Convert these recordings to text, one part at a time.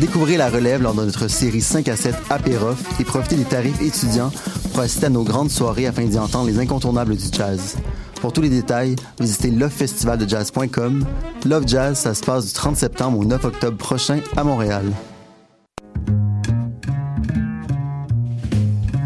Découvrez la relève lors de notre série 5 à 7 Apérof et profitez des tarifs étudiants pour assister à nos grandes soirées afin d'y entendre les incontournables du jazz. Pour tous les détails, visitez lovefestivaldejazz.com. Love Jazz, ça se passe du 30 septembre au 9 octobre prochain à Montréal.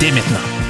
dès maintenant.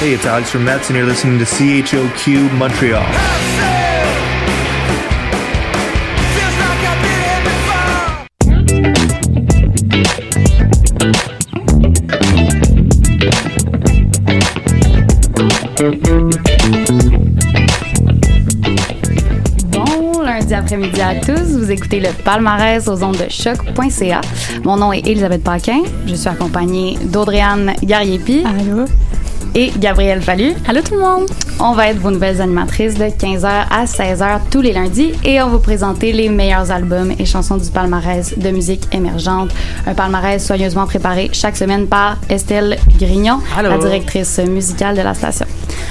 Hey, it's Alex from Mets, and you're listening to CHOQ Montreal. Bon lundi après-midi à tous. Vous écoutez le palmarès aux ondes de choc.ca. Mon nom est Elisabeth Paquin. Je suis accompagnée d'Audrey-Anne Gariepi. Allô? Et Gabrielle Fallu. Allô tout le monde. On va être vos nouvelles animatrices de 15h à 16h tous les lundis et on va vous présenter les meilleurs albums et chansons du palmarès de musique émergente. Un palmarès soigneusement préparé chaque semaine par Estelle Grignon, Allô. la directrice musicale de la station.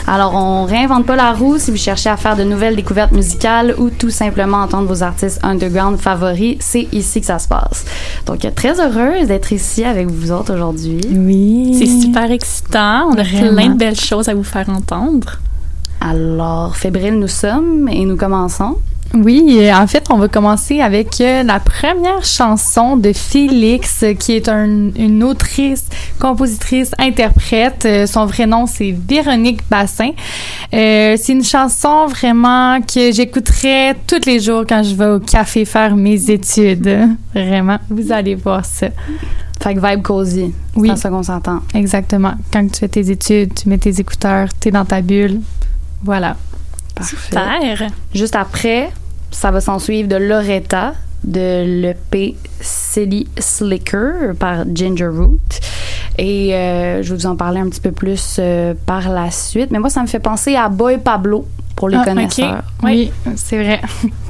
Alors, on réinvente pas la roue si vous cherchez à faire de nouvelles découvertes musicales ou tout simplement entendre vos artistes underground favoris. C'est ici que ça se passe. Donc, très heureuse d'être ici avec vous autres aujourd'hui. Oui. C'est super excitant. On a Vraiment. plein de belles choses à vous faire entendre. Alors, fébrile nous sommes et nous commençons. Oui, en fait, on va commencer avec euh, la première chanson de Félix, qui est un- une autrice, compositrice, interprète. Euh, son vrai nom, c'est Véronique Bassin. Euh, c'est une chanson vraiment que j'écouterais tous les jours quand je vais au café faire mes études. Vraiment, vous allez voir ça. Fait que vibe cozy. Oui. C'est ça qu'on s'entend. Exactement. Quand tu fais tes études, tu mets tes écouteurs, t'es dans ta bulle. Voilà. Parfait. Juste après, ça va s'en suivre de Loretta de l'EP Silly Slicker par Ginger Root. Et euh, je vais vous en parler un petit peu plus euh, par la suite. Mais moi, ça me fait penser à Boy Pablo pour les Ah, connaisseurs. Oui, c'est vrai.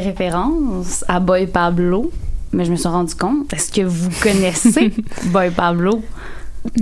fait référence à Boy Pablo, mais je me suis rendu compte. Est-ce que vous connaissez Boy Pablo?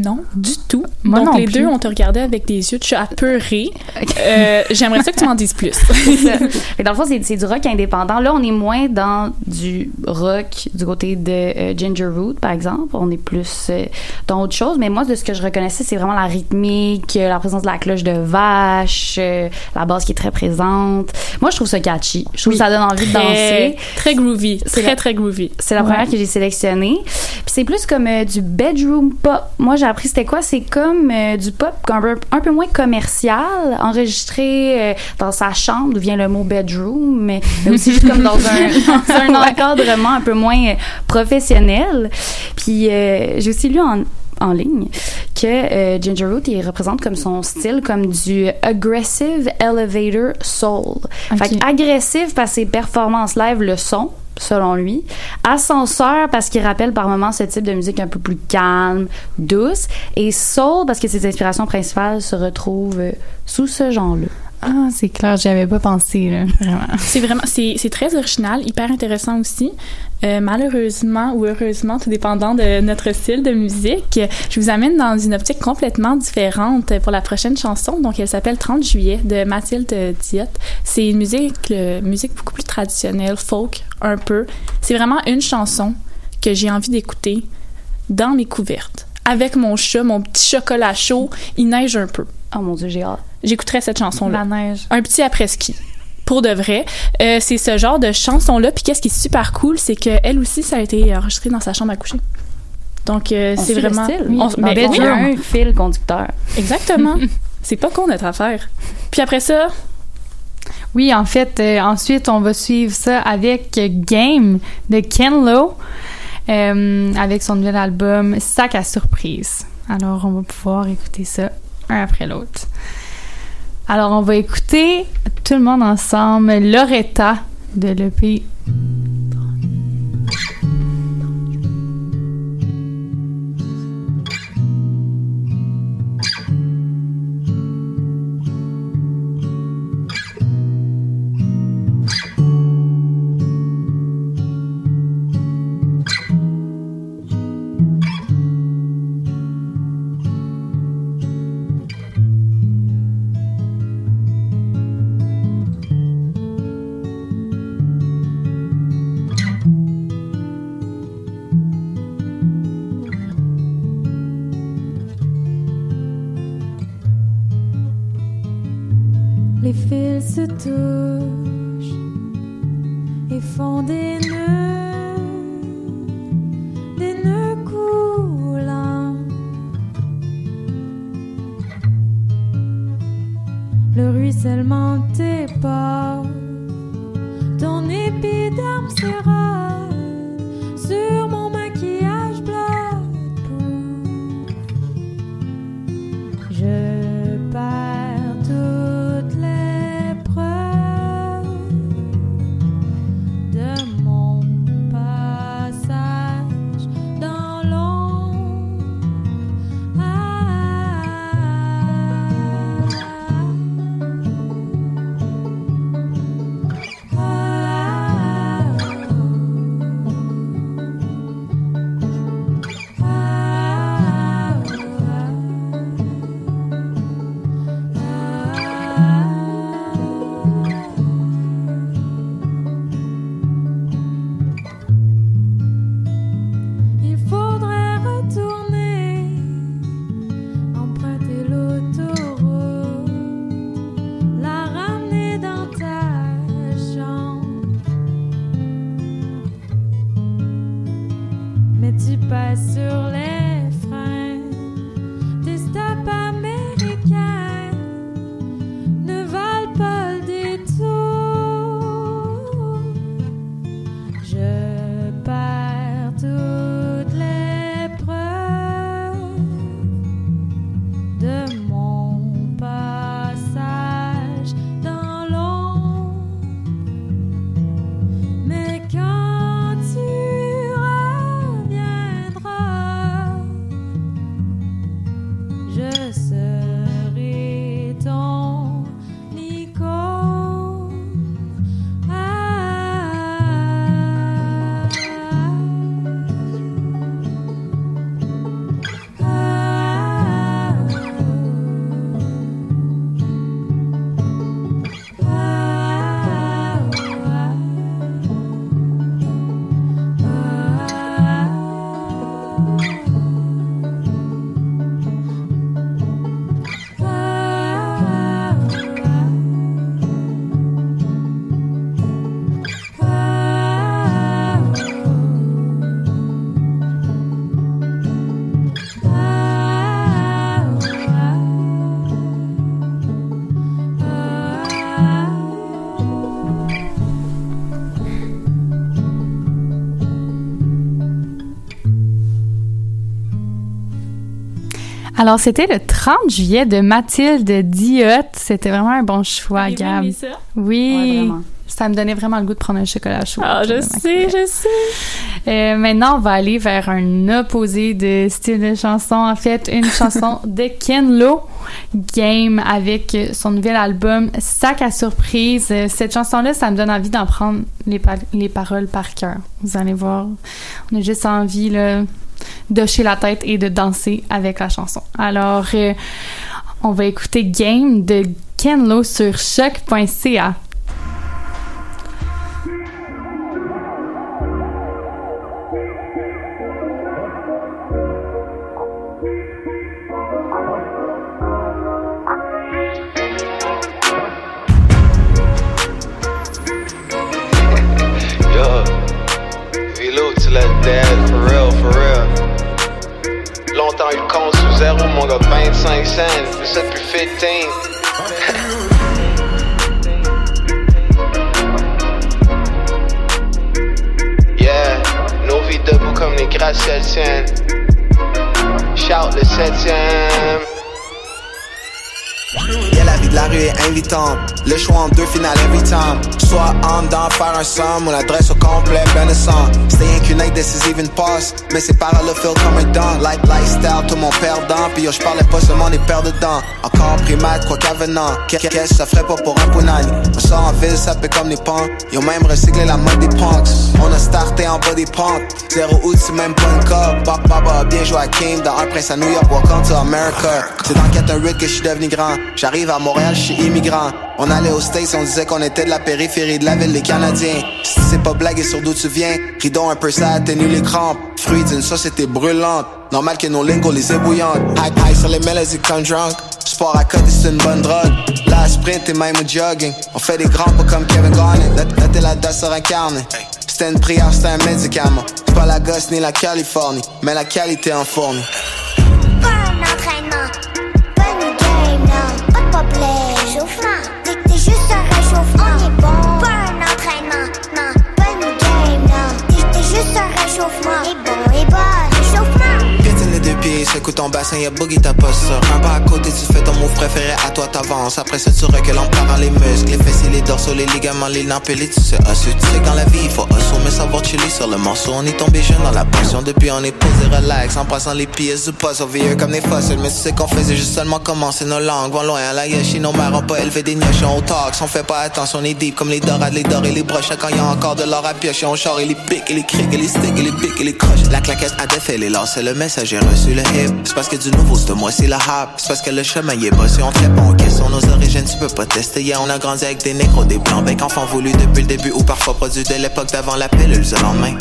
Non, du tout. Moi Donc, non les plus. deux, on te regardé avec des yeux de chat apeurés. Euh, J'aimerais ça que tu m'en dises plus. Que dans le fond, c'est du rock indépendant. Là, on est moins dans du rock du côté de euh, Ginger Root, par exemple. On est plus euh, dans autre chose. Mais moi, de ce que je reconnaissais, c'est vraiment la rythmique, la présence de la cloche de vache, la basse qui est très présente. Moi, je trouve ça catchy. Je trouve que ça donne envie de danser. très groovy. C'est Très, la- très groovy. C'est la Ouais. première que j'ai sélectionnée. Puis c'est plus comme euh, du bedroom pop. Moi, j'ai appris c'était quoi? C'est comme euh, du pop un peu, un peu moins commercial, enregistré euh, dans sa chambre, d'où vient le mot bedroom, mais, mais aussi juste comme dans un, dans un encadrement un peu moins professionnel. Puis j'ai aussi lu en en ligne que euh, Ginger Root il représente comme son style comme du aggressive elevator soul. Fait Ok. que agressif parce que ses performances live le son selon lui. Ascenseur parce qu'il rappelle par moments ce type de musique un peu plus calme, douce. Et soul parce que ses inspirations principales se retrouvent euh, sous ce genre-là. Ah, c'est clair, j'y avais pas pensé, là. Vraiment. C'est vraiment, c'est très original, hyper intéressant aussi. Euh, malheureusement ou heureusement, tout dépendant de notre style de musique, je vous amène dans une optique complètement différente pour la prochaine chanson. Donc, elle s'appelle 30 juillet de Mathilde Diot. C'est une musique, euh, musique beaucoup plus traditionnelle, folk, un peu. C'est vraiment une chanson que j'ai envie d'écouter dans mes couvertes. Avec mon chat, mon petit chocolat chaud, il neige un peu. Oh mon dieu, j'ai hâte. J'écouterais cette chanson-là La neige. un petit après-ski. Pour de vrai, Euh, c'est ce genre de chanson-là. Puis qu'est-ce qui est super cool, c'est que elle aussi, ça a été enregistré dans sa chambre à coucher. Donc euh, On c'est suit le vraiment, style. On- Dans mais oui, y a un fil conducteur. exactement. c'est pas con notre affaire. Puis après ça, Oui, en fait, euh, ensuite, on va suivre ça avec Game de Ken Lo, euh, avec son nouvel album Sac à surprise. Alors, on va pouvoir écouter ça un après l'autre. Alors, on va écouter tout le monde ensemble Loretta de l'EP. Tu passes sur les Alors, c'était le 30 juillet de Mathilde Diotte. C'était vraiment un bon choix, Gab. aimé ça? Oui. Ouais, vraiment. Ça me donnait vraiment le goût de prendre un chocolat chaud. Ah, je sais, je sais. Euh, maintenant, on va aller vers un opposé de style de chanson. En fait, une chanson de Ken Lo, Game, avec son nouvel album Sac à surprise. Cette chanson-là, ça me donne envie d'en prendre les, pa- les paroles par cœur. Vous allez voir, on a juste envie là, d'hocher la tête et de danser avec la chanson. Alors, euh, on va écouter Game de Ken Lo sur choc.ca. Longtemps le compte sous zéro, mon gars, 25 cents, ça depuis 15. yeah, nos vies debout comme les gratte-ciels tiennent. Shout le septième. Yeah, la vie de la rue est invitante. Le choix en deux finales every time. Soit en dedans, faire un somme ou l'adresse au complet, ben de sang. Qu'une aide décisive, une passe. Mais ces paroles le feel comme un don. Like lifestyle, tout mon perdant. Puis yo, j'parlais pas seulement des paires dedans. Encore primate, quoi qu'avenant. Qu'est-ce que ça ferait pas pour un punani? On sort en ville, ça fait comme punks. Ils ont même recyclé la mode des punks. On a starté en bas des pentes. Zéro août, c'est même pas une cop. Bop, bien joué à Kim dans un prince à New York, welcome to America. C'est dans 418 que je suis devenu grand. J'arrive à Montréal, je suis immigrant. On allait aux States, on disait qu'on était de la périphérie de la ville des Canadiens. Si c'est pas blague et sur d'où tu viens, rideau un peu ça atténue les crampes. Fruits d'une société brûlante. Normal que nos lingots les ébouillantes. High high sur les mélodies comme drunk. Sport à côté, c'est une bonne drogue. La sprint et même jogging. On fait des grands pas comme Kevin Garnett. La, la télé sur un. C'était une prière, c'était un médicament. C'est pas la gosse ni la Californie, mais la qualité en fourni. Secoue ton bassin, y'a boogie ta posture. Un pas à côté, tu fais ton move préféré, à toi t'avances. Après ça, tu recules en parant les muscles, les fessiers, les dorsaux, les ligaments, les nampelés, tu sais, ossu. Tu sais, dans la vie, il faut mais savoir chiller sur le morceau. On est tombé jeune dans la passion, depuis on est posé relax, en passant les pièces du puzzle, vieux comme des fossiles. Mais tu sais qu'on faisait juste seulement commencer nos langues, vont loin à la yoshi, nos mères ont pas élevé des gnochons au talks. On fait pas attention, on est deep comme les dorades, les dorés, les broches. Quand y a encore de l'or à piocher, on char et les pics, et les crics, et les sticks, et les pics, et les croches. La claquette a défait les lances, le message j'ai reçu le hip. C'est parce que du nouveau, c'est moi, c'est la hop. C'est parce que le chemin y est bossé, on te répond aux questions, nos origines, tu peux pas tester. Yeah, on a grandi avec des négros, des blancs, bec, enfants voulus depuis le début, ou parfois produits de l'époque d'avant la pilule le lendemain.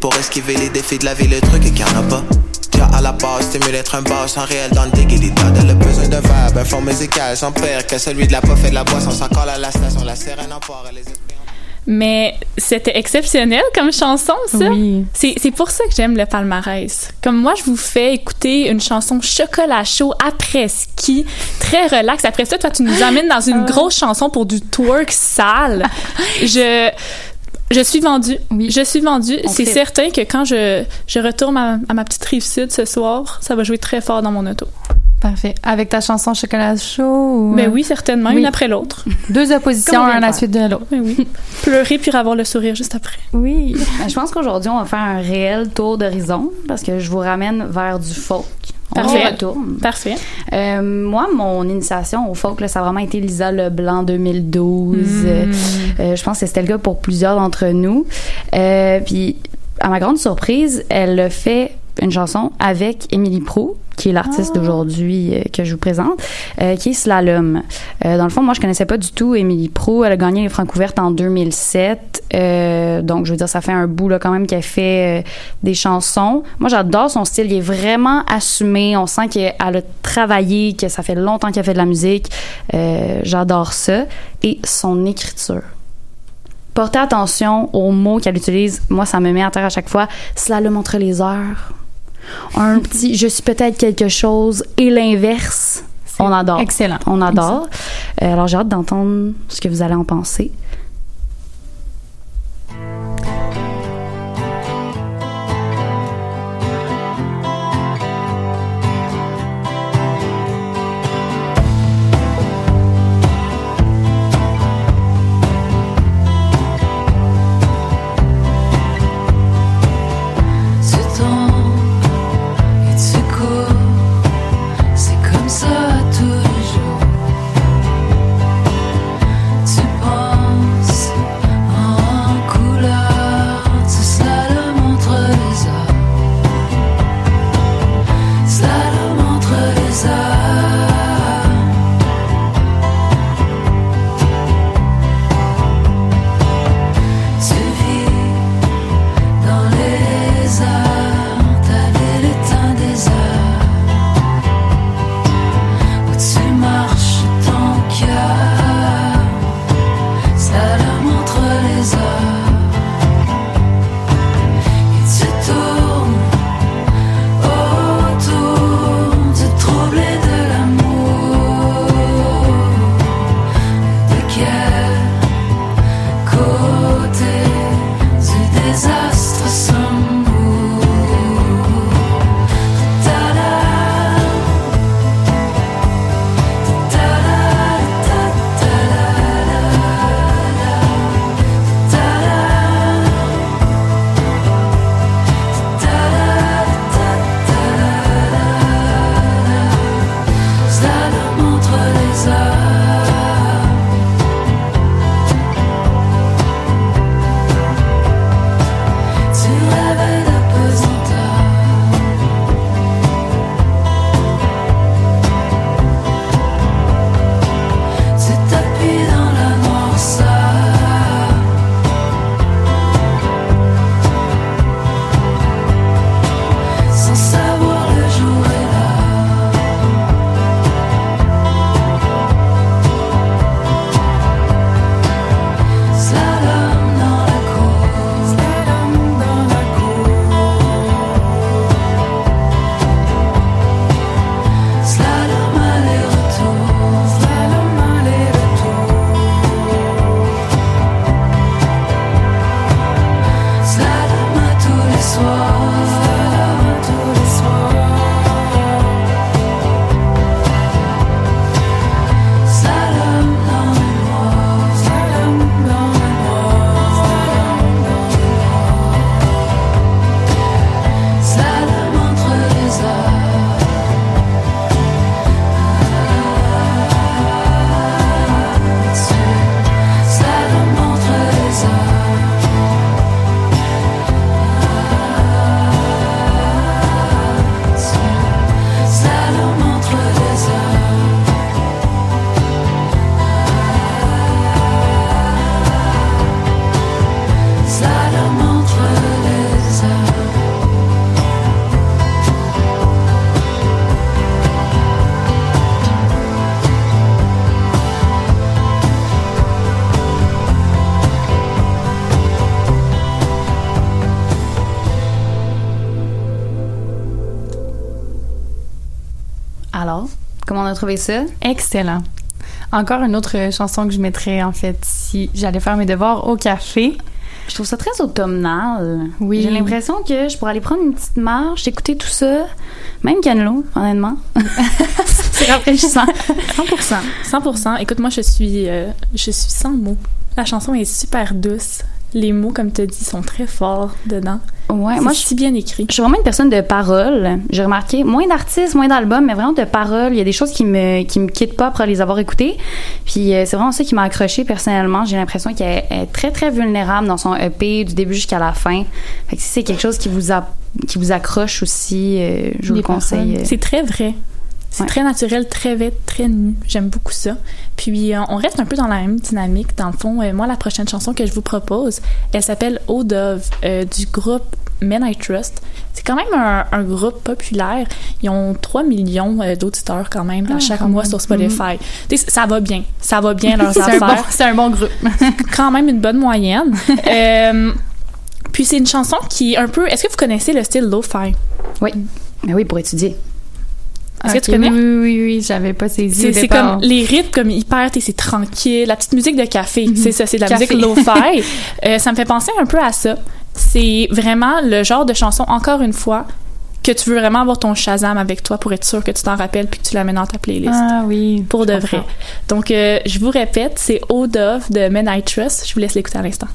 Pour esquiver les défis de la vie, le truc est qu'il y en a pas. Déjà à la base, stimule être un boss en réel dans le déguilita. Elle a besoin d'un verbe, un fond musical, sans père que celui de la puff et de la boisson. Sans colle à la station, la sirène en port les Mais c'était exceptionnel comme chanson, ça. Oui. C'est, pour ça que j'aime le palmarès. Comme moi, je vous fais écouter une chanson chocolat chaud après ski, très relax. Après ça, toi, tu nous amènes dans une grosse chanson pour du twerk sale. je, je suis vendue. Oui. Je suis vendue. C'est certain que quand je, je retourne à, à ma petite rive sud ce soir, ça va jouer très fort dans mon auto. Parfait. Avec ta chanson Chocolat chaud ou... Mais oui, certainement, Oui. une après l'autre. Deux oppositions, un à la suite de l'autre. Oui, oui. Pleurer puis avoir le sourire juste après. Oui. Ben, je pense qu'aujourd'hui, on va faire un réel tour d'horizon parce que je vous ramène vers du folk. On Parfait. retourne. Parfait. Euh, moi, mon initiation au folk, là, ça a vraiment été Lisa Leblanc 2012. Euh, euh, je pense que c'était le cas pour plusieurs d'entre nous. Euh, puis, à ma grande surprise, elle a fait une chanson avec Émilie Prou, qui est l'artiste d'aujourd'hui euh, que je vous présente, euh, qui est Slalom. Euh, dans le fond, moi, je connaissais pas du tout Émilie Prou. Elle a gagné les Francouvertes en 2007. Euh, donc, je veux dire, ça fait un bout là, quand même qu'elle fait des chansons. Moi, j'adore son style. Il est vraiment assumé. On sent qu'elle a travaillé, que ça fait longtemps qu'elle fait de la musique. J'adore ça. Et son écriture. Portez attention aux mots qu'elle utilise. Moi, ça me met à terre à chaque fois. Slalom entre les heures. Un petit je suis peut-être quelque chose et l'inverse. On adore. Excellent. On adore. Euh, alors, j'ai hâte d'entendre ce que vous allez en penser. Trouvé ça? Excellent. Encore une autre chanson que je mettrais, en fait, si j'allais faire mes devoirs au café. Je trouve ça très automnal. Oui. J'ai l'impression que je pourrais aller prendre une petite marche, écouter tout ça. Même Canelo, honnêtement. c'est rafraîchissant. 100%. 100%. Écoute, moi, je suis, euh, je suis sans mots. La chanson est super douce. Les mots, comme tu as dit, sont très forts dedans. Ouais, moi, je si bien écrit. Je suis vraiment une personne de parole. J'ai remarqué moins d'artistes, moins d'albums, mais vraiment de parole. Il y a des choses qui me qui me quittent pas après les avoir écoutées. Puis euh, c'est vraiment ça qui m'a accroché personnellement. J'ai l'impression qu'elle est très très vulnérable dans son EP du début jusqu'à la fin. Fait que si c'est quelque chose qui vous a qui vous accroche aussi, euh, je vous le conseille. paroles. C'est très vrai. C'est Ouais. très naturel, très vite, très nu. J'aime beaucoup ça. Puis euh, on reste un peu dans la même dynamique. Dans le fond, euh, moi, la prochaine chanson que je vous propose, elle s'appelle Eau Dove euh, du groupe Men I Trust. C'est quand même un, un groupe populaire. Ils ont 3 millions d'auditeurs quand même à Ah, chaque mois même. sur Spotify. Sais, Ça va bien. Ça va bien leurs C'est un affaires. bon- c'est un bon groupe. quand même une bonne moyenne. Puis c'est une chanson qui est un peu... Est-ce que vous connaissez le style lo-fi? Oui. Mais oui, pour étudier. Est-ce que tu connais? Oui, oui, oui, j'avais pas saisi. C'est comme les rythmes comme hyper, t'sais, c'est tranquille. La petite musique de café, c'est ça, c'est de la Café. musique lo-fi. Euh, ça me fait penser un peu à ça. C'est vraiment le genre de chanson, encore une fois, que tu veux vraiment avoir ton Shazam avec toi pour être sûr que tu t'en rappelles puis que tu la mets dans ta playlist. Ah oui. pour de vrai. Donc, euh, je vous répète, c'est Eau Dove de Men I Trust. Je vous laisse l'écouter à l'instant.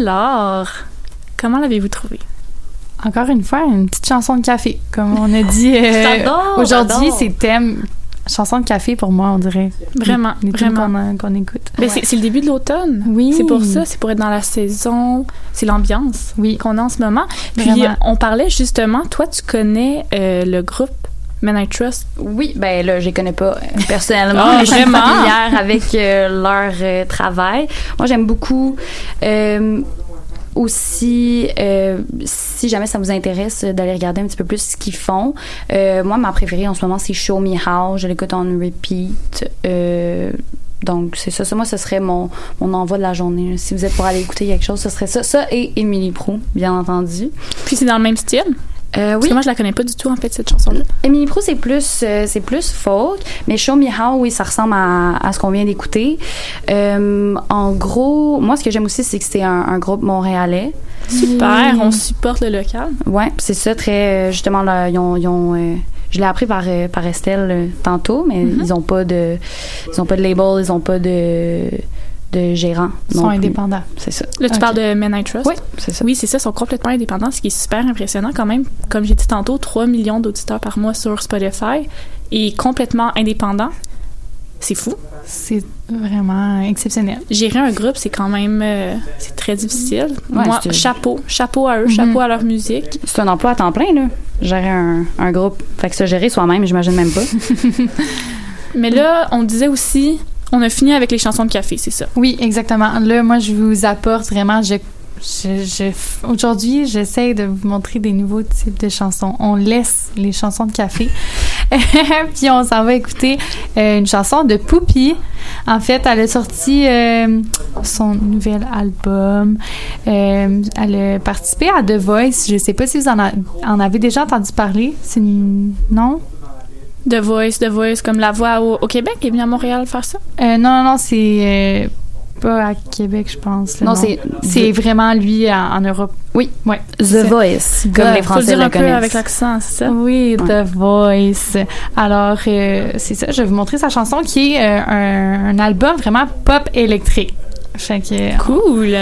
Alors, comment l'avez-vous trouvé? Encore une fois, une petite chanson de café. Comme on a dit, euh, aujourd'hui, c'est thème chanson de café pour moi, on dirait. Vraiment, Les- vraiment. qu'on écoute. Ben, c'est- c'est le début de l'automne. Oui. C'est pour ça, c'est pour être dans la saison, c'est l'ambiance Oui. qu'on a en ce moment. Puis Vraiment. on parlait justement, toi tu connais euh, le groupe Men I Trust? Oui, ben là, je les connais pas euh, personnellement, Ah, mais je suis familière avec euh, leur euh, travail. Moi, j'aime beaucoup aussi, euh, si jamais ça vous intéresse, d'aller regarder un petit peu plus ce qu'ils font. Euh, moi, ma préférée en ce moment, c'est Show Me How. Je l'écoute en repeat. Euh, donc, c'est ça. Ça, moi, ce serait mon, mon envoi de la journée. Si vous êtes pour aller écouter quelque chose, ce serait ça. Ça et Emily Pro, bien entendu. Puis c'est dans le même style? Euh, Parce oui. que moi je la connais pas du tout en fait cette chanson-là. Emily Pro, c'est plus, euh, c'est plus folk, mais Show Me How, oui, ça ressemble à, à ce qu'on vient d'écouter. Euh, en gros, moi, ce que j'aime aussi, c'est que c'est un, un groupe montréalais. Super, on supporte le local. Ouais, c'est ça, très, justement, là, ils ont, ils ont, je l'ai appris par, par Estelle tantôt, mais Mm-hmm. ils ont pas de, ils ont pas de label, ils ont pas de, de gérant. Ils sont indépendants. C'est ça. Là tu parles de Men I Trust. Oui, c'est ça. Oui, c'est ça, ils sont complètement indépendants, ce qui est super impressionnant quand même. Comme j'ai dit tantôt, 3 millions d'auditeurs par mois sur Spotify et complètement indépendants. C'est fou. C'est vraiment exceptionnel. Gérer un groupe, c'est quand même euh, c'est très difficile. Ouais, Moi, chapeau, chapeau à eux, Mhm. chapeau à leur musique. C'est un emploi à temps plein, là. Gérer un, un groupe. Fait que se gérer soi-même, j'imagine même pas. Mais là, on disait aussi, on a fini avec les chansons de café, c'est ça? Oui, exactement. Là, moi, je vous apporte vraiment. Aujourd'hui, j'essaie de vous montrer des nouveaux types de chansons. On laisse les chansons de café, puis on s'en va écouter euh, une chanson de Poupie. En fait, elle a sorti euh, son nouvel album. Euh, elle a participé à The Voice. Je sais pas si vous en, en avez déjà entendu parler. C'est non? The Voice, The Voice, comme la voix au, au Québec, est venue à Montréal faire ça? Euh, non, non, non, c'est euh, pas à Québec, je pense. Non, c'est- c'est vraiment lui en, en Europe. Oui. Ouais. The C'est- Voice, comme les Faut le Français dire le un peu connaissent. avec l'accent, c'est ça? Oui, The Voice. Alors, euh, c'est ça. Je vais vous montrer sa chanson qui est euh, un, un album vraiment pop électrique. Fait que, Cool!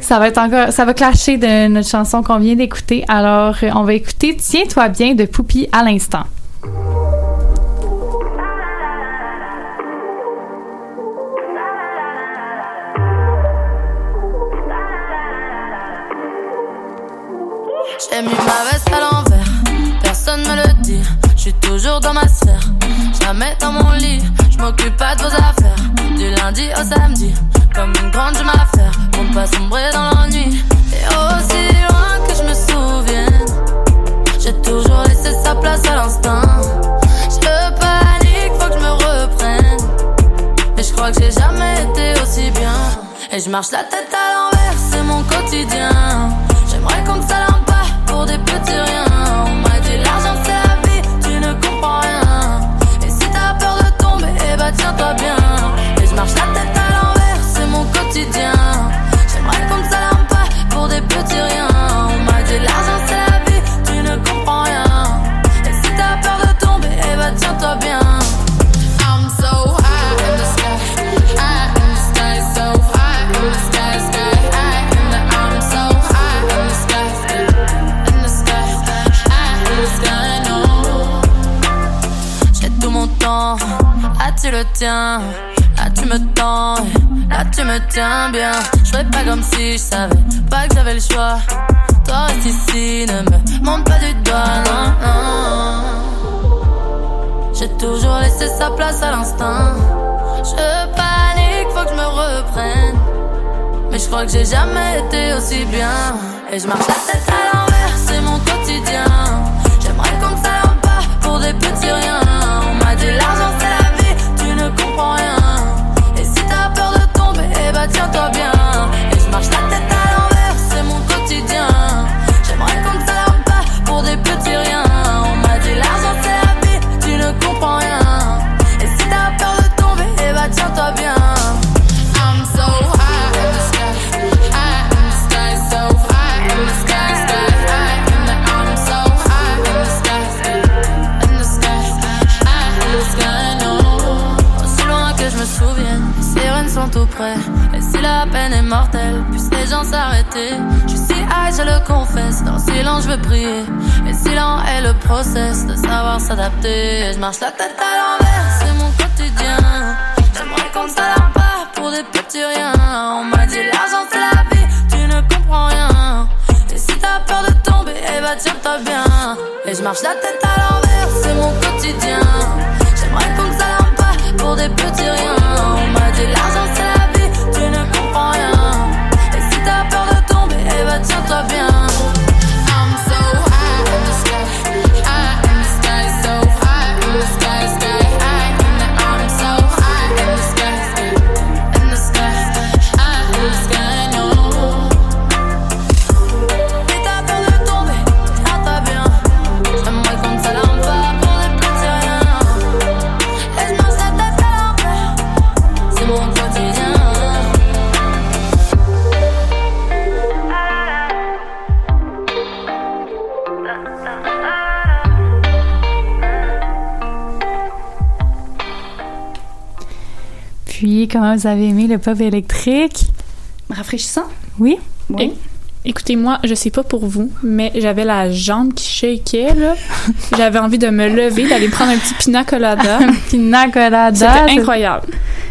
ça va être encore, ça va clasher de notre chanson qu'on vient d'écouter. Alors, on va écouter Tiens-toi bien de Poupie à l'instant. Suis toujours dans ma sphère, jamais dans mon lit. Je m'occupe pas de vos affaires, du lundi au samedi. Comme une grande, je m'affaire pour ne pas sombrer dans l'ennui. Et aussi loin que je me souvienne, j'ai toujours laissé sa place à l'instinct. Je panique, faut que je me reprenne. Mais je crois que j'ai jamais été aussi bien. Et je marche la tête à l'envers, c'est mon quotidien. J'aimerais qu'on s'alarme pas pour des petits riens. Je marche la tête à l'envers, c'est mon quotidien. J'aimerais qu'on ne s'alarme pas pour des petits riens. On m'a dit l'argent c'est la vie, tu ne comprends rien. Et si t'as peur de tomber, eh bah tiens-toi bien. I'm so high in the sky, high in the sky, so high in the sky, sky high in the. I'm so high in the sky, in the sky, high in the sky. J'ai tout mon temps, là tu le tiens, là tu me tends, là tu me tiens bien. Je pas comme si je savais pas que j'avais le choix. Toi reste ici, ne me montre pas du doigt, non, non. J'ai toujours laissé sa place à l'instinct. Je panique, faut que je me reprenne. Mais je crois que j'ai jamais été aussi bien. Et je marche la tête à l'envers, c'est mon quotidien. J'aimerais qu'on ne pas pour des petits riens. On m'a dit l'argent Je suis high, je le confesse. Dans le silence, je veux prier. Et si lent est le process de savoir s'adapter. Je marche la tête à l'envers, c'est mon quotidien. J'aimerais qu'on s'alarme pas pour des petits riens. On m'a dit l'argent c'est la vie, tu ne comprends rien. Et si t'as peur de tomber, eh bah tiens-toi bien. Et je marche la tête à l'envers, c'est mon quotidien. J'aimerais qu'on s'alarme pas pour des petits riens. On m'a dit l'argent tiens-toi bien. Comment vous avez aimé le pop électrique? Rafraîchissant? Oui. É- Écoutez-moi, je sais pas pour vous, mais j'avais la jambe qui shakeait, là. J'avais envie de me lever, d'aller prendre un petit pina colada. pina colada. C'était incroyable.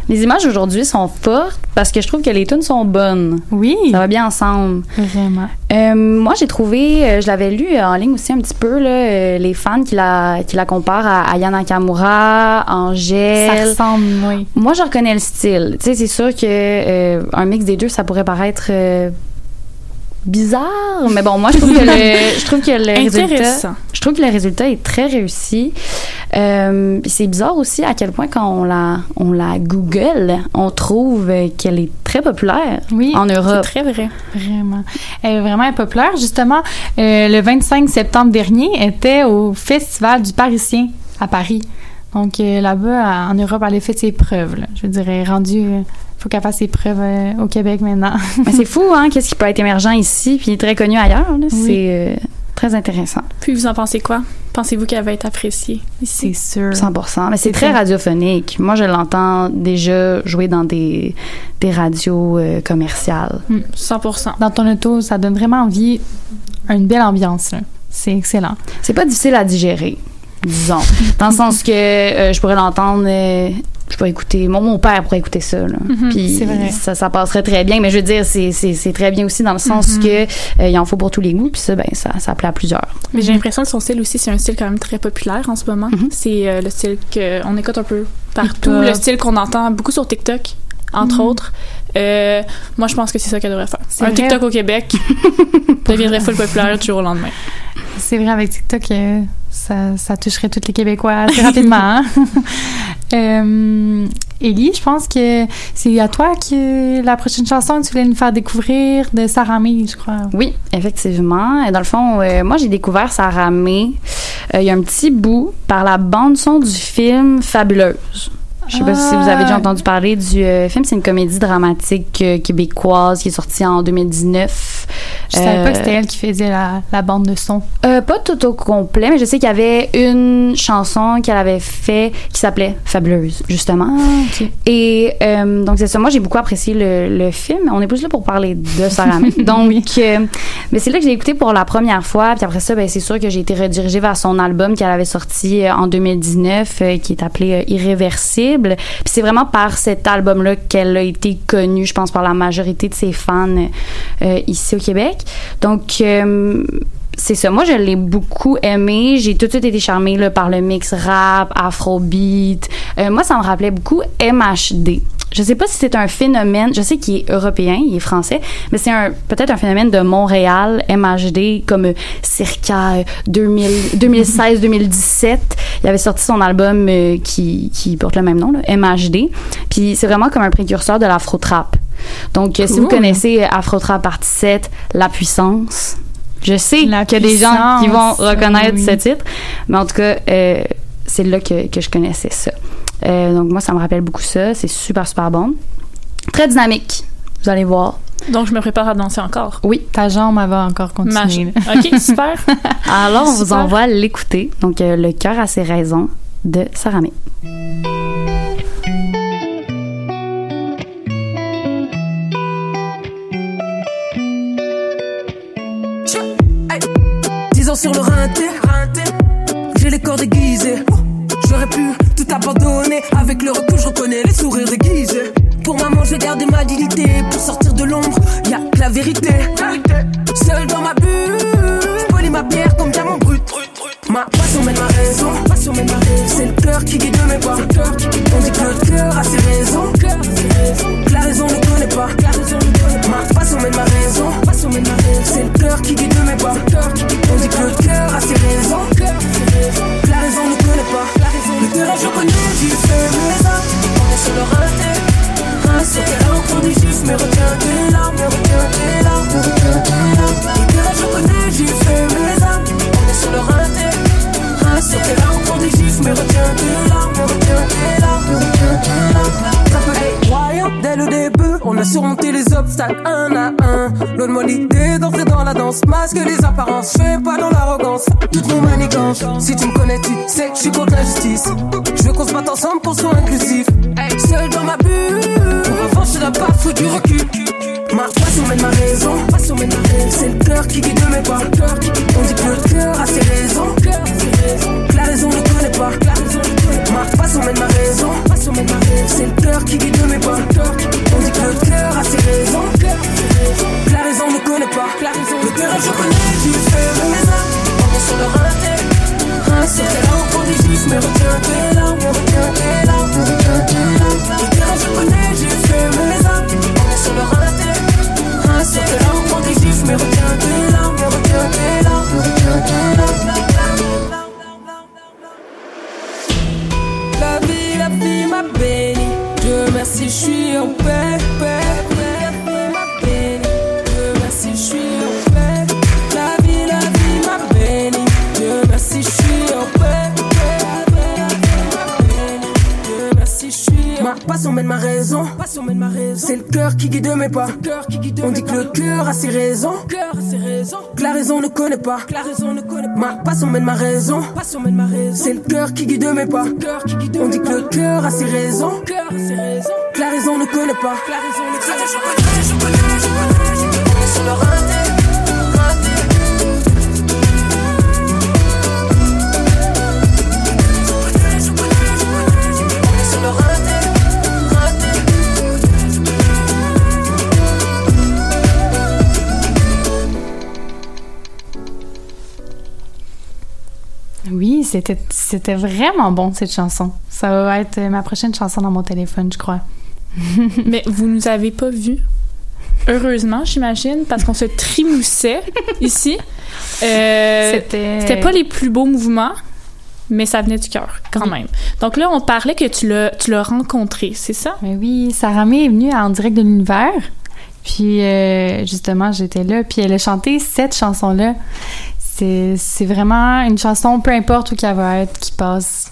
Les images aujourd'hui sont fortes parce que je trouve que les tunes sont bonnes. Oui. Ça va bien ensemble. Vraiment. Euh, moi, j'ai trouvé, euh, je l'avais lu euh, en ligne aussi un petit peu, là, euh, les fans qui la, qui la comparent à Aya Nakamura, Angèle. Ça ressemble, oui. Moi, je reconnais le style. Tu sais, c'est sûr que un mix des deux, ça pourrait paraître bizarre, mais bon, moi, je trouve que le, je trouve que le résultat, trouve que le résultat est très réussi. Euh, c'est bizarre aussi à quel point quand on la, on la Google, on trouve qu'elle est très populaire Oui, en Europe. C'est très vrai. Vraiment. Elle est vraiment populaire. Justement, euh, le 25 septembre dernier, elle était au Festival du Parisien à Paris. Donc euh, là-bas, en Europe, elle a fait ses preuves. là. Je veux dire, elle est rendue... euh, faut qu'elle fasse ses preuves euh, au Québec maintenant. C'est fou, hein, qu'est-ce qui peut être émergent ici puis très connu ailleurs. là. C'est euh, très intéressant. Puis vous en pensez quoi? Pensez-vous qu'elle va être appréciée ici? C'est sûr. 100% Mais c'est très radiophonique. Moi, je l'entends déjà jouer dans des, des radios euh, commerciales. 100% Dans ton auto, ça donne vraiment envie, une belle ambiance. là. C'est excellent. C'est pas difficile à digérer, disons. Dans le sens que euh, je pourrais l'entendre, euh, je pourrais écouter, mon, mon père pourrait écouter ça. Là. Mhm, Puis. Ça, ça passerait très bien. Mais je veux dire, c'est, c'est, c'est très bien aussi dans le sens Mhm. que euh, en faut pour tous les goûts. Puis ça, ben, ça, ça plaît à plusieurs. Mais j'ai l'impression que son style aussi, c'est un style quand même très populaire en ce moment. C'est euh, le style qu'on écoute un peu partout, le style qu'on entend beaucoup sur TikTok, entre Mhm. autres. Euh, moi, je pense que c'est ça qu'elle devrait faire. C'est Un vrai. TikTok au Québec deviendrait full populaire du jour au lendemain. C'est vrai, avec TikTok, euh, ça, ça toucherait tous les Québécois assez rapidement. hein? euh, Élie, je pense que c'est à toi que la prochaine chanson que tu voulais nous faire découvrir de Sarah May, je crois. Oui, effectivement. Dans le fond, euh, moi, j'ai découvert Sarah May. Euh, Il y a un petit bout par la bande-son du film Fabuleuse. Je sais pas si vous avez déjà entendu parler du euh, film. C'est une comédie dramatique euh, québécoise qui est sortie en 2019. Je savais Euh, pas que c'était elle qui faisait la, la bande de son. euh, pas tout au complet, mais je sais qu'il y avait une chanson qu'elle avait fait qui s'appelait Fabuleuse, justement. Et euh, donc c'est ça. Moi, j'ai beaucoup apprécié le, le film. On est plus là pour parler de Sarah. Donc, euh, mais c'est là que j'ai écouté pour la première fois. Puis après ça, ben, c'est sûr que j'ai été redirigée vers son album qu'elle avait sorti euh, en 2019, euh, qui est appelé euh, Puis c'est vraiment par cet album-là qu'elle a été connue, je pense, par la majorité de ses fans euh, ici au Québec. Donc euh, c'est ça. Moi, je l'ai beaucoup aimé. J'ai tout de suite été charmée là, par le mix rap, afrobeat. Euh, moi, ça me rappelait beaucoup MHD. Je sais pas si c'est un phénomène. Je sais qu'il est européen, il est français, mais c'est un peut-être un phénomène de Montréal, MHD, comme euh, circa euh, 2000 2016-2017. Il avait sorti son album euh, qui, qui porte le même nom, là, MHD. Puis c'est vraiment comme un précurseur de l'afro-trap. Donc, euh, si vous Cool. connaissez euh, Afro-trap partie 7, La Puissance, je sais qu'il y a des gens qui vont reconnaître oui. ce titre, mais en tout cas, euh, c'est là que, que je connaissais ça. Euh, donc moi, ça me rappelle beaucoup ça. C'est super, super bon. Très dynamique, vous allez voir. Donc, je me prépare à danser encore. Oui. Ta jambe, elle va encore Ma- continuer. OK, super. Alors, on vous Super. envoie l'écouter. Donc, euh, Le cœur a ses raisons de Sarah May. présent sur le rinté. J'ai les corps déguisés. J'aurais pu Avec le recul, je reconnais les sourires déguisés. Pour maman, j'ai gardé ma dignité. Pour sortir de l'ombre, y a que la vérité. Seul dans ma bulle, je ma pierre comme diamant brut. Ma passion mène ma raison, raison. C'est le cœur qui guide mes pas. On dit que le cœur a ses raisons. La raison ne connaît pas. Ma passion mène ma raison, raison. C'est le cœur qui guide mes pas. On dit que le cœur a ses raisons. La raison ne connaît pas. Le terrain je connais, j'y fais mes armes. On est sur le raté. Rince, c'est l'encre des juifs, mais retiens tes larmes, mais retiens tes larmes, mais retiens tes larmes. Le terrain je connais, j'y fais mes armes. On est sur le raté. C'est l'encre des juifs, mais retiens tes larmes, retiens tes larmes, mais retiens tes larmes. Dès le début, on a surmonté les obstacles un à un. Donne-moi d'entrer dans la danse. Masque les apparences, fais pas dans l'arrogance. Toutes nos manigances. Si tu me connais, tu sais que je suis contre l'injustice. Je veux qu'on se batte ensemble pour soit inclusif. Seul dans ma bulle. Pour revanche, je pas faut du recul. Ma. Passion mène ma raison. C'est le cœur qui guide mes pas. Raison. C'est le cœur qui guide mes pas. On dit que le cœur a ses raisons. Que la raison ne connaît pas. C'était c'était vraiment bon cette chanson. Ça va être ma prochaine chanson dans mon téléphone, je crois. Mais vous nous avez pas vus. Heureusement, j'imagine, parce qu'on se trimoussait ici. Euh, C'était- C'était pas les plus beaux mouvements, mais ça venait du cœur, quand même. Donc là, on parlait que tu l'as tu l'as rencontré, c'est ça? Mais oui, Sarah May est venue en direct de l'univers. Puis euh, justement, j'étais là. Puis elle a chanté cette chanson-là. C'est c'est vraiment une chanson, peu importe où qu'elle va être, qui passe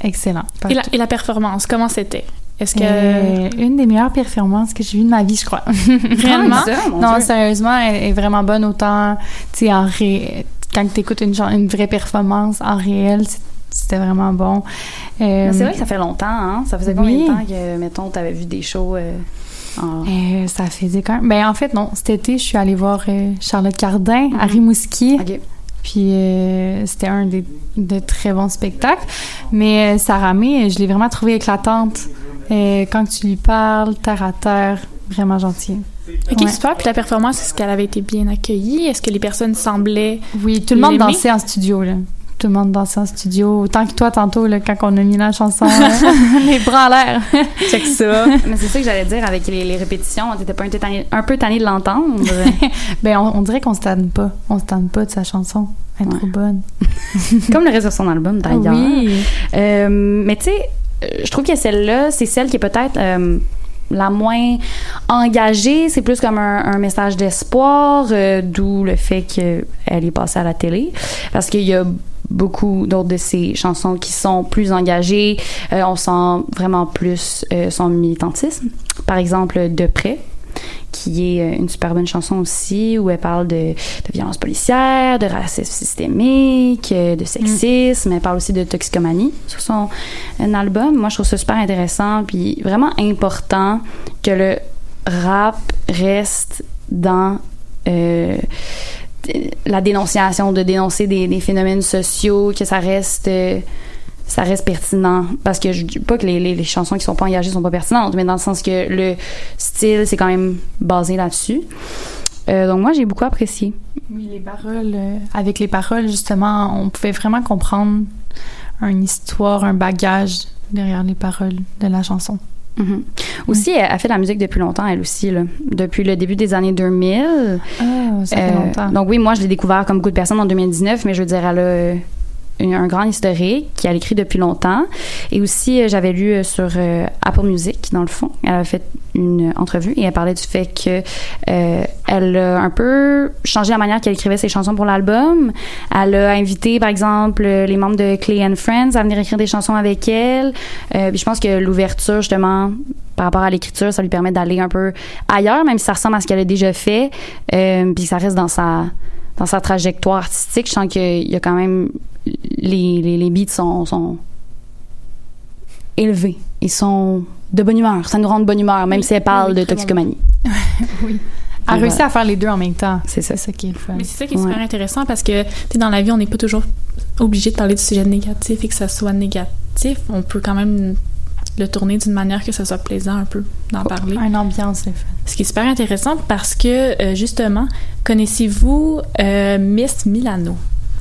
excellent. Et la, et la performance, comment c'était? Est-ce que. Euh, une des meilleures performances que j'ai vues de ma vie, je crois. Réellement? Mon non, sérieusement, elle est vraiment bonne autant, tu sais, en ré... quand tu écoutes une, une vraie performance en réel, c'est- c'était vraiment bon. Euh, Mais C'est vrai que ça fait longtemps, hein? Ça faisait combien oui. de temps que, mettons, t'avais vu des shows euh, en... Euh, ça faisait quand même. Ben, en fait, non. Cet été, je suis allée voir euh, Charlotte Cardin à Rimouski. Puis euh, c'était un des, de très bons spectacles. Mais euh, Sarah May, je l'ai vraiment trouvée éclatante. Euh, quand tu lui parles, terre à terre, vraiment gentille. Ok, Ouais. super. Puis la performance, est-ce qu'elle avait été bien accueillie? Est-ce que les personnes semblaient. Oui, tout le monde dansait en studio, là. Tout le monde dansait en studio. Autant que toi, tantôt, là, quand on a mis la chanson, là, les bras en l'air. Check ça. Mais c'est ça que j'allais dire avec les, les répétitions. T'étais pas un peu tanné, un peu tanné de l'entendre? ben, on, on dirait qu'on se tanne pas. On se tanne pas de sa chanson. Elle est trop bonne. Comme le reste de son album, d'ailleurs. Oui. Euh, mais tu sais, euh, je trouve que celle-là, c'est celle qui est peut-être euh, la moins engagée. C'est plus comme un, message d'espoir, euh, d'où le fait qu'elle est passée à la télé. Parce qu'il y a beaucoup d'autres de ses chansons qui sont plus engagées. Euh, on sent vraiment plus euh, son militantisme. Par exemple, De près qui est euh, une super bonne chanson aussi, où elle parle de, de violence policière, de racisme systémique, euh, de sexisme. Elle parle aussi de toxicomanie sur son un album. Moi, je trouve ça super intéressant, puis vraiment important que le rap reste dans euh, la dénonciation, de dénoncer des, des phénomènes sociaux, que ça reste euh, ça reste pertinent parce que je dis pas que les, les, les chansons qui sont pas engagées sont pas pertinentes mais dans le sens que le style c'est quand même basé là-dessus Euh, donc moi j'ai beaucoup apprécié Oui, les paroles. euh, avec les paroles, justement, on pouvait vraiment comprendre une histoire, un bagage derrière les paroles de la chanson. Mhm. Aussi, elle a fait de la musique depuis longtemps, elle aussi, là. depuis le début des années 2000. Ah, ça fait Euh, longtemps. Donc oui, moi, je l'ai découvert comme beaucoup de personnes en 2019, mais je veux dire, elle a un grand historique qu'elle écrit depuis longtemps. Et aussi, euh, j'avais lu euh, sur euh, Apple Music, dans le fond, elle a fait une entrevue et elle parlait du fait que euh, elle a un peu changé la manière qu'elle écrivait ses chansons pour l'album. Elle a invité, par exemple, les membres de Clay and Friends à venir écrire des chansons avec elle. Puis je pense que l'ouverture, justement, par rapport à l'écriture, ça lui permet d'aller un peu ailleurs, même si ça ressemble à ce qu'elle a déjà fait. Euh, puis ça reste dans sa dans sa trajectoire artistique. Je sens qu'il y a quand même les, les, les beats sont, sont élevés. Ils sont de bonne humeur. Ça nous rend de bonne humeur, même si elle parle de toxicomanie. oui. Elle réussit à faire les deux en même temps. C'est ça. C'est ça qui est le fun. Mais c'est ça qui est super intéressant parce que tu dans la vie, on n'est pas toujours obligé de parler du sujet négatif et que ça soit négatif. On peut quand même le tourner d'une manière que ça soit plaisant un peu d'en parler. Une ambiance, c'est fun. Ce qui est super intéressant parce que, euh, justement, connaissez-vous euh, Miss Milano?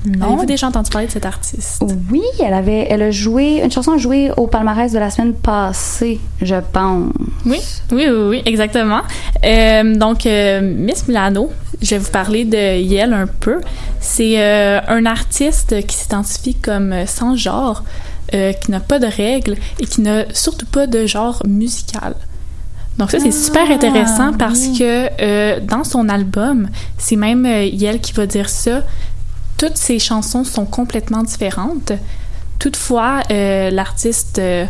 Non. Avez-vous déjà entendu parler de cette artiste? Oui, elle avait, elle a joué une chanson a joué au palmarès de la semaine passée, je pense. Oui, oui, oui, oui, exactement. Euh, donc, euh, Miss Milano, je vais vous parler de Yel un peu. C'est euh, un artiste qui s'identifie comme sans genre, qui n'a pas de règles et qui n'a surtout pas de genre musical. Donc ça, c'est super intéressant parce que euh, dans son album, c'est même euh, Yel qui va dire ça, toutes ses chansons sont complètement différentes. Toutefois, euh, l'artiste euh,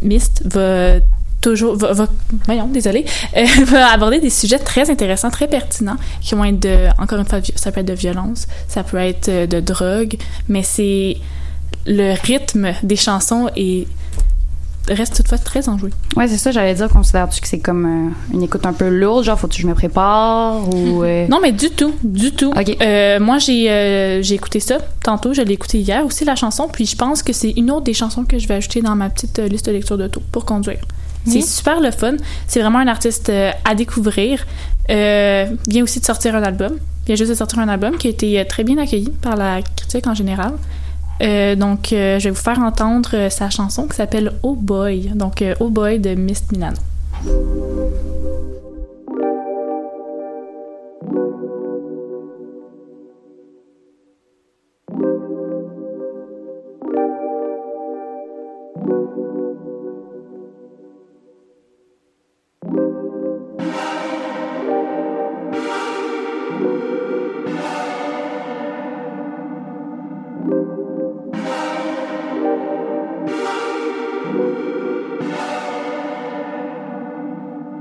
Mist va toujours va, voyons désolé va aborder des sujets très intéressants très pertinents qui vont être de encore une fois ça peut être de violence ça peut être euh, de drogue mais c'est le rythme des chansons et reste toutefois très enjoué Ouais, c'est ça, j'allais dire, considères-tu que c'est comme euh, une écoute un peu lourde, genre faut-tu que je me prépare ou. euh, Non, mais du tout, du tout. Euh, moi, j'ai euh, j'ai écouté ça tantôt, je l'ai écouté hier aussi, la chanson, puis je pense que c'est une autre des chansons que je vais ajouter dans ma petite liste de lecture de tour pour conduire. C'est Oui. super le fun. C'est vraiment un artiste à découvrir. Vient aussi de sortir un album. Vient juste de sortir un album qui a été très bien accueilli par la critique en général. Euh, donc, euh, je vais vous faire entendre euh, sa chanson qui s'appelle Oh Boy. Donc, Oh Boy de Mist Milano.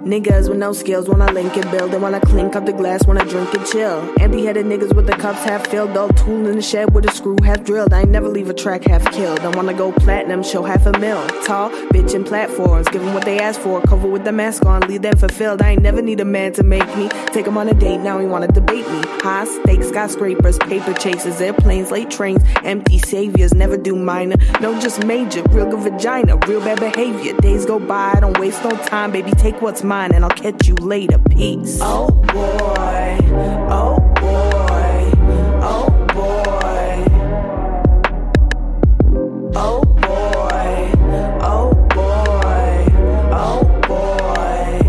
Niggas with no skills wanna link and build. They wanna clink up the glass, wanna drink and chill. Empty headed niggas with the cups half filled. Dull tool in the shed with a screw half drilled. I ain't never leave a track half killed. I wanna go platinum, show half a mil. Tall, bitch in platforms, give 'em what they ask for. Cover with the mask on, leave them fulfilled. I ain't never need a man to make me. Take him on a date, now he wanna debate me. High stakes, skyscrapers, paper chasers, airplanes, late trains, empty saviors, never do minor. No, just major, real good vagina, real bad behavior. Days go by, don't waste no time, baby. Take what's mine and I'll catch you later. Peace. Oh boy, oh boy, oh boy. Oh boy, oh boy, oh boy.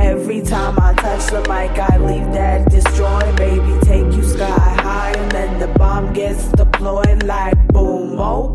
Every time I touch the mic, I leave that destroyed, baby. Take you sky high, and then the bomb gets deployed like boom. Oh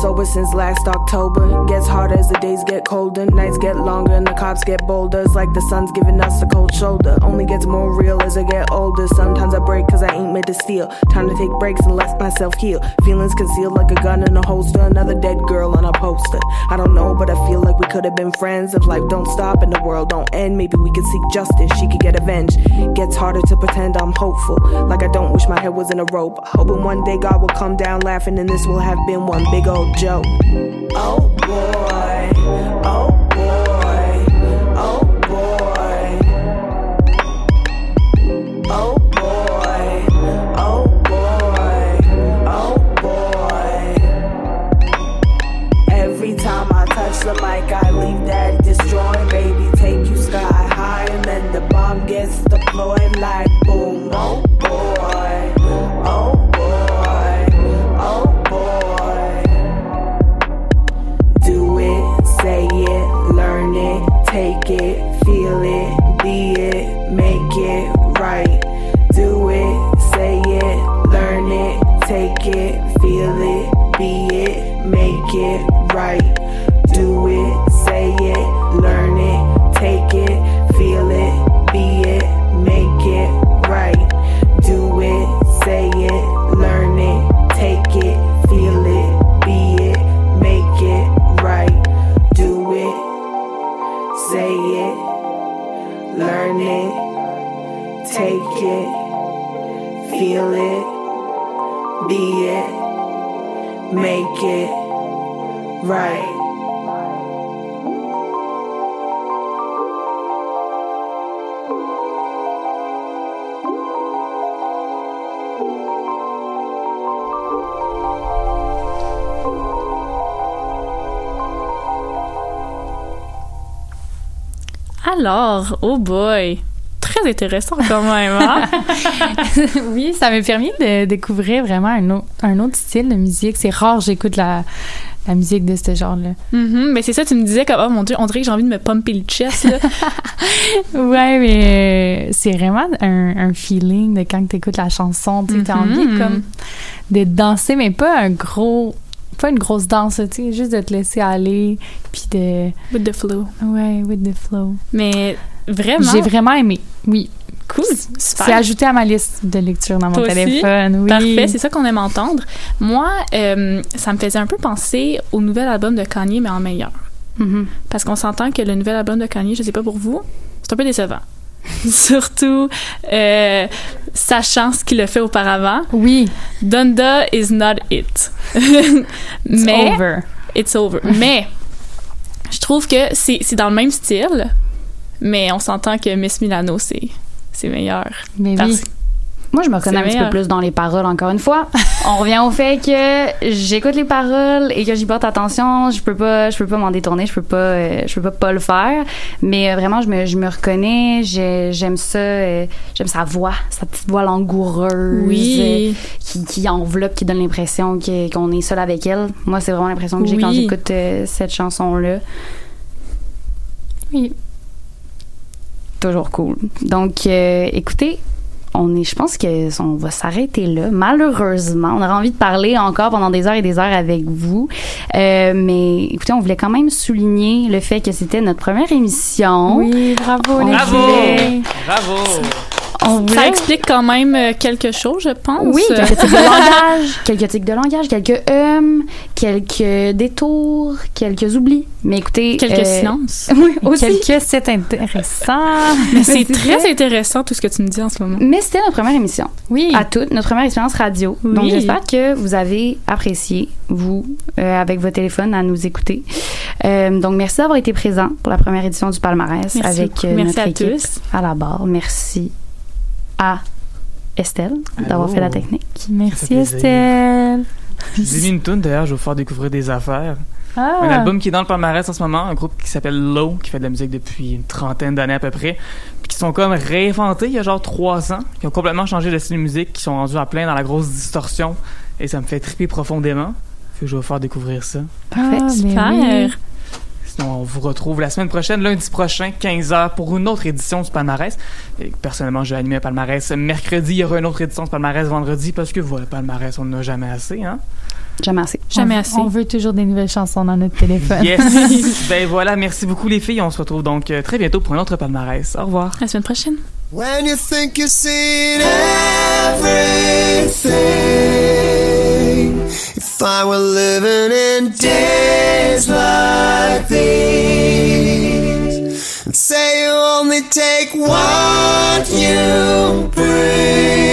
sober since last October. Gets harder as the days get colder, nights get longer, and the cops get bolder. It's like the sun's giving us a cold shoulder. Only gets more real as I get older. Sometimes I break cause I ain't made to steal. Time to take breaks and let myself heal. Feelings concealed like a gun in a holster. Another dead girl on a poster. I don't know, but I feel like we could have been friends. If life don't stop and the world don't end, maybe we could seek justice. She could get avenged. Gets harder to pretend I'm hopeful. Like I don't wish my head was in a rope. Hoping one day God will come down laughing and this will have been one big old joke. Oh boy, oh boy, oh boy. Oh boy, oh boy, oh boy. Every time I touch the mic, I leave that destroying. Baby, take you sky high, and then the bomb gets deployed like boom. Oh it, make it right. Alors, oh boy, très intéressant quand même, hein? oui, ça m'a permis de découvrir vraiment un autre, un autre style de musique. C'est rare, j'écoute la, la musique de ce genre-là. Mhm, mais c'est ça, tu me disais comme, oh mon dieu, on dirait que j'ai envie de me pumper le chest, là. Ouais, mais euh, c'est vraiment un, un feeling de quand tu écoutes la chanson. Tu as Mhm. envie comme de danser, mais pas un gros. Pas une grosse danse, tu sais, juste de te laisser aller, puis de. With the flow. Ouais, with the flow. Mais vraiment? J'ai vraiment aimé, oui. Cool, super. C'est ajouté à ma liste de lecture dans mon Toi aussi? téléphone, oui. Parfait, c'est ça qu'on aime entendre. Moi, euh, ça me faisait un peu penser au nouvel album de Kanye, mais en meilleur. Mhm. Parce qu'on s'entend que le nouvel album de Kanye, je sais pas pour vous, c'est un peu décevant. Surtout, euh, sachant ce qu'il a fait auparavant. Oui. Donda is not it. It's Mais, over. It's over. mais, je trouve que c'est dans le même style, mais on s'entend que Miss Milano, c'est meilleur. Mais oui. Moi, je me connais C'est un petit peu plus dans les paroles, encore une fois. On revient au fait que j'écoute les paroles et que j'y porte attention. Je peux pas, je peux pas m'en détourner, je peux pas, euh, je peux pas pas le faire. Mais euh, vraiment, je me, je me reconnais. j'ai- J'aime ça, euh, j'aime sa voix, sa petite voix langoureuse. Oui. qui, qui enveloppe, qui donne l'impression qu'on est seul avec elle. Moi, c'est vraiment l'impression que j'ai quand j'écoute cette chanson-là. Oui. Toujours cool. Donc, euh, écoutez, on est, je pense que on va s'arrêter là. Malheureusement, on aurait envie de parler encore pendant des heures et des heures avec vous, Euh, mais écoutez, on voulait quand même souligner le fait que c'était notre première émission. Oui, bravo, On les Bravo! voulait- Bravo! On Ça voulait- explique quand même euh, quelque chose, je pense. Oui, quelques tics de langage, quelques tics de langage, quelques hum, quelques détours, quelques oublis. Mais écoutez, Quelques euh, silences. Oui, aussi. Quelques c'est intéressant. Mais c'est très intéressant tout ce que tu me dis en ce moment. Mais c'était notre première émission. Oui. À toutes, notre première expérience radio. Oui. Donc, j'espère que vous avez apprécié, vous, euh, avec votre téléphone, à nous écouter. Euh, donc, merci d'avoir été présent pour la première édition du palmarès Merci avec euh, Merci notre à équipe tous. à la barre. Merci à Estelle d'avoir fait la technique. Merci. Estelle. Je vous ai mis une tune d'ailleurs, je vais vous faire découvrir des affaires. Ah. Un album qui est dans le palmarès en ce moment, un groupe qui s'appelle Low, qui fait de la musique depuis une trentaine d'années à peu près, puis qui sont comme réinventés il y a genre trois ans, qui ont complètement changé de style de musique, qui sont rendus à plein dans la grosse distorsion, et ça me fait triper profondément. Fait que je vais vous faire découvrir ça. Parfait. Ah, mais Super. On vous retrouve la semaine prochaine, lundi prochain, 15h, pour une autre édition du palmarès. Et personnellement, je vais animer un palmarès mercredi. Il y aura une autre édition du palmarès vendredi, parce que voilà, palmarès, on n'en a jamais assez, hein? Jamais assez. Jamais on, assez. On veut toujours des nouvelles chansons dans notre téléphone. Yes! ben voilà, merci beaucoup les filles. On se retrouve donc euh, très bientôt pour un autre palmarès. Au revoir. La semaine prochaine. When you think you've seen everything, if I were living in days like these, and say you only take what you bring,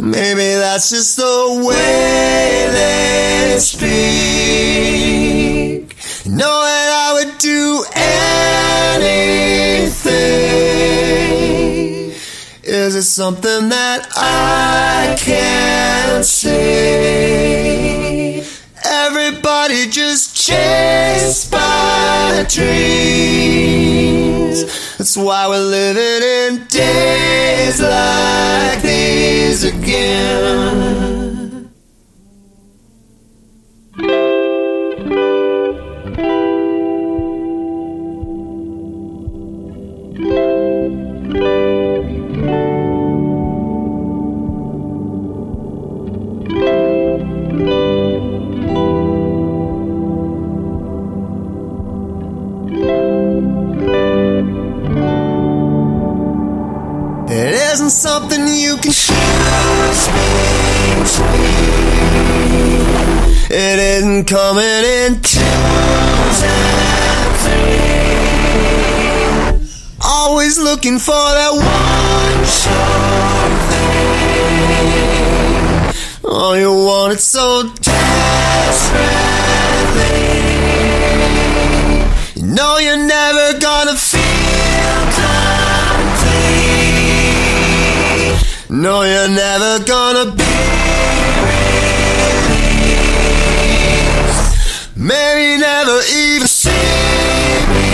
maybe that's just the way they speak. You know that I would do anything. Is it something that I can't see? Everybody just chase inspired dreams. That's why we're living in days like these again. It isn't coming in threes. Always looking for that one sure thing. Oh, you want it so desperately. You know you're never gonna feel complete. No, you're never gonna be Maybe never even see me.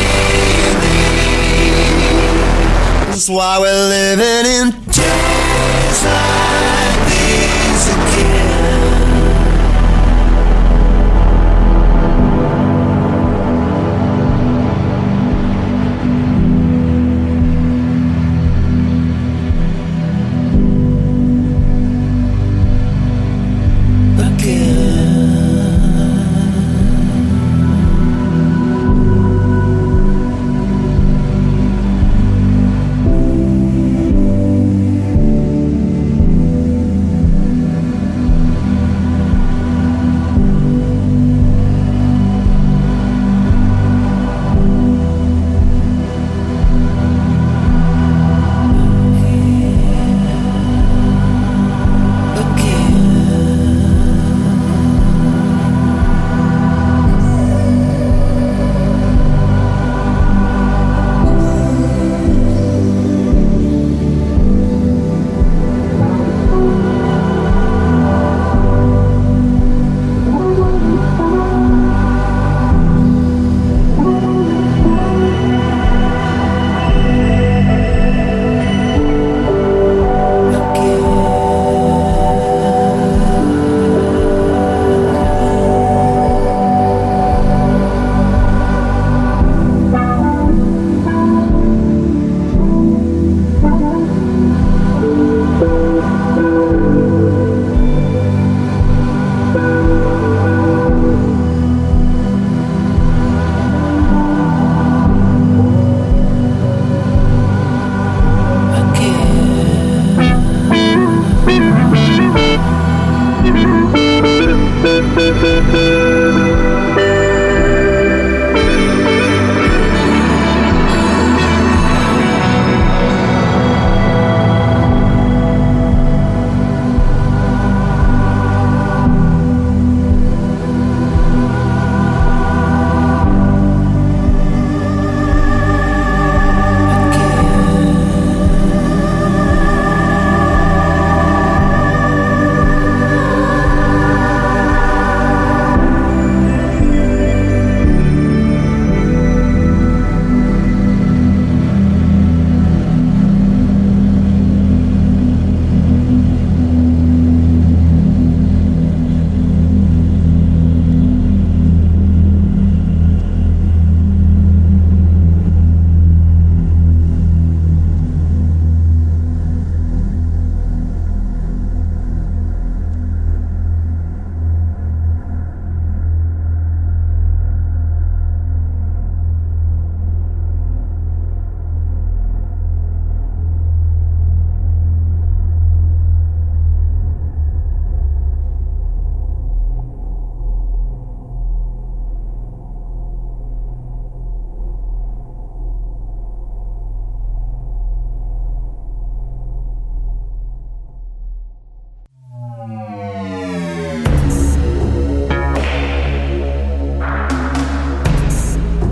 That's why we're living in Texas.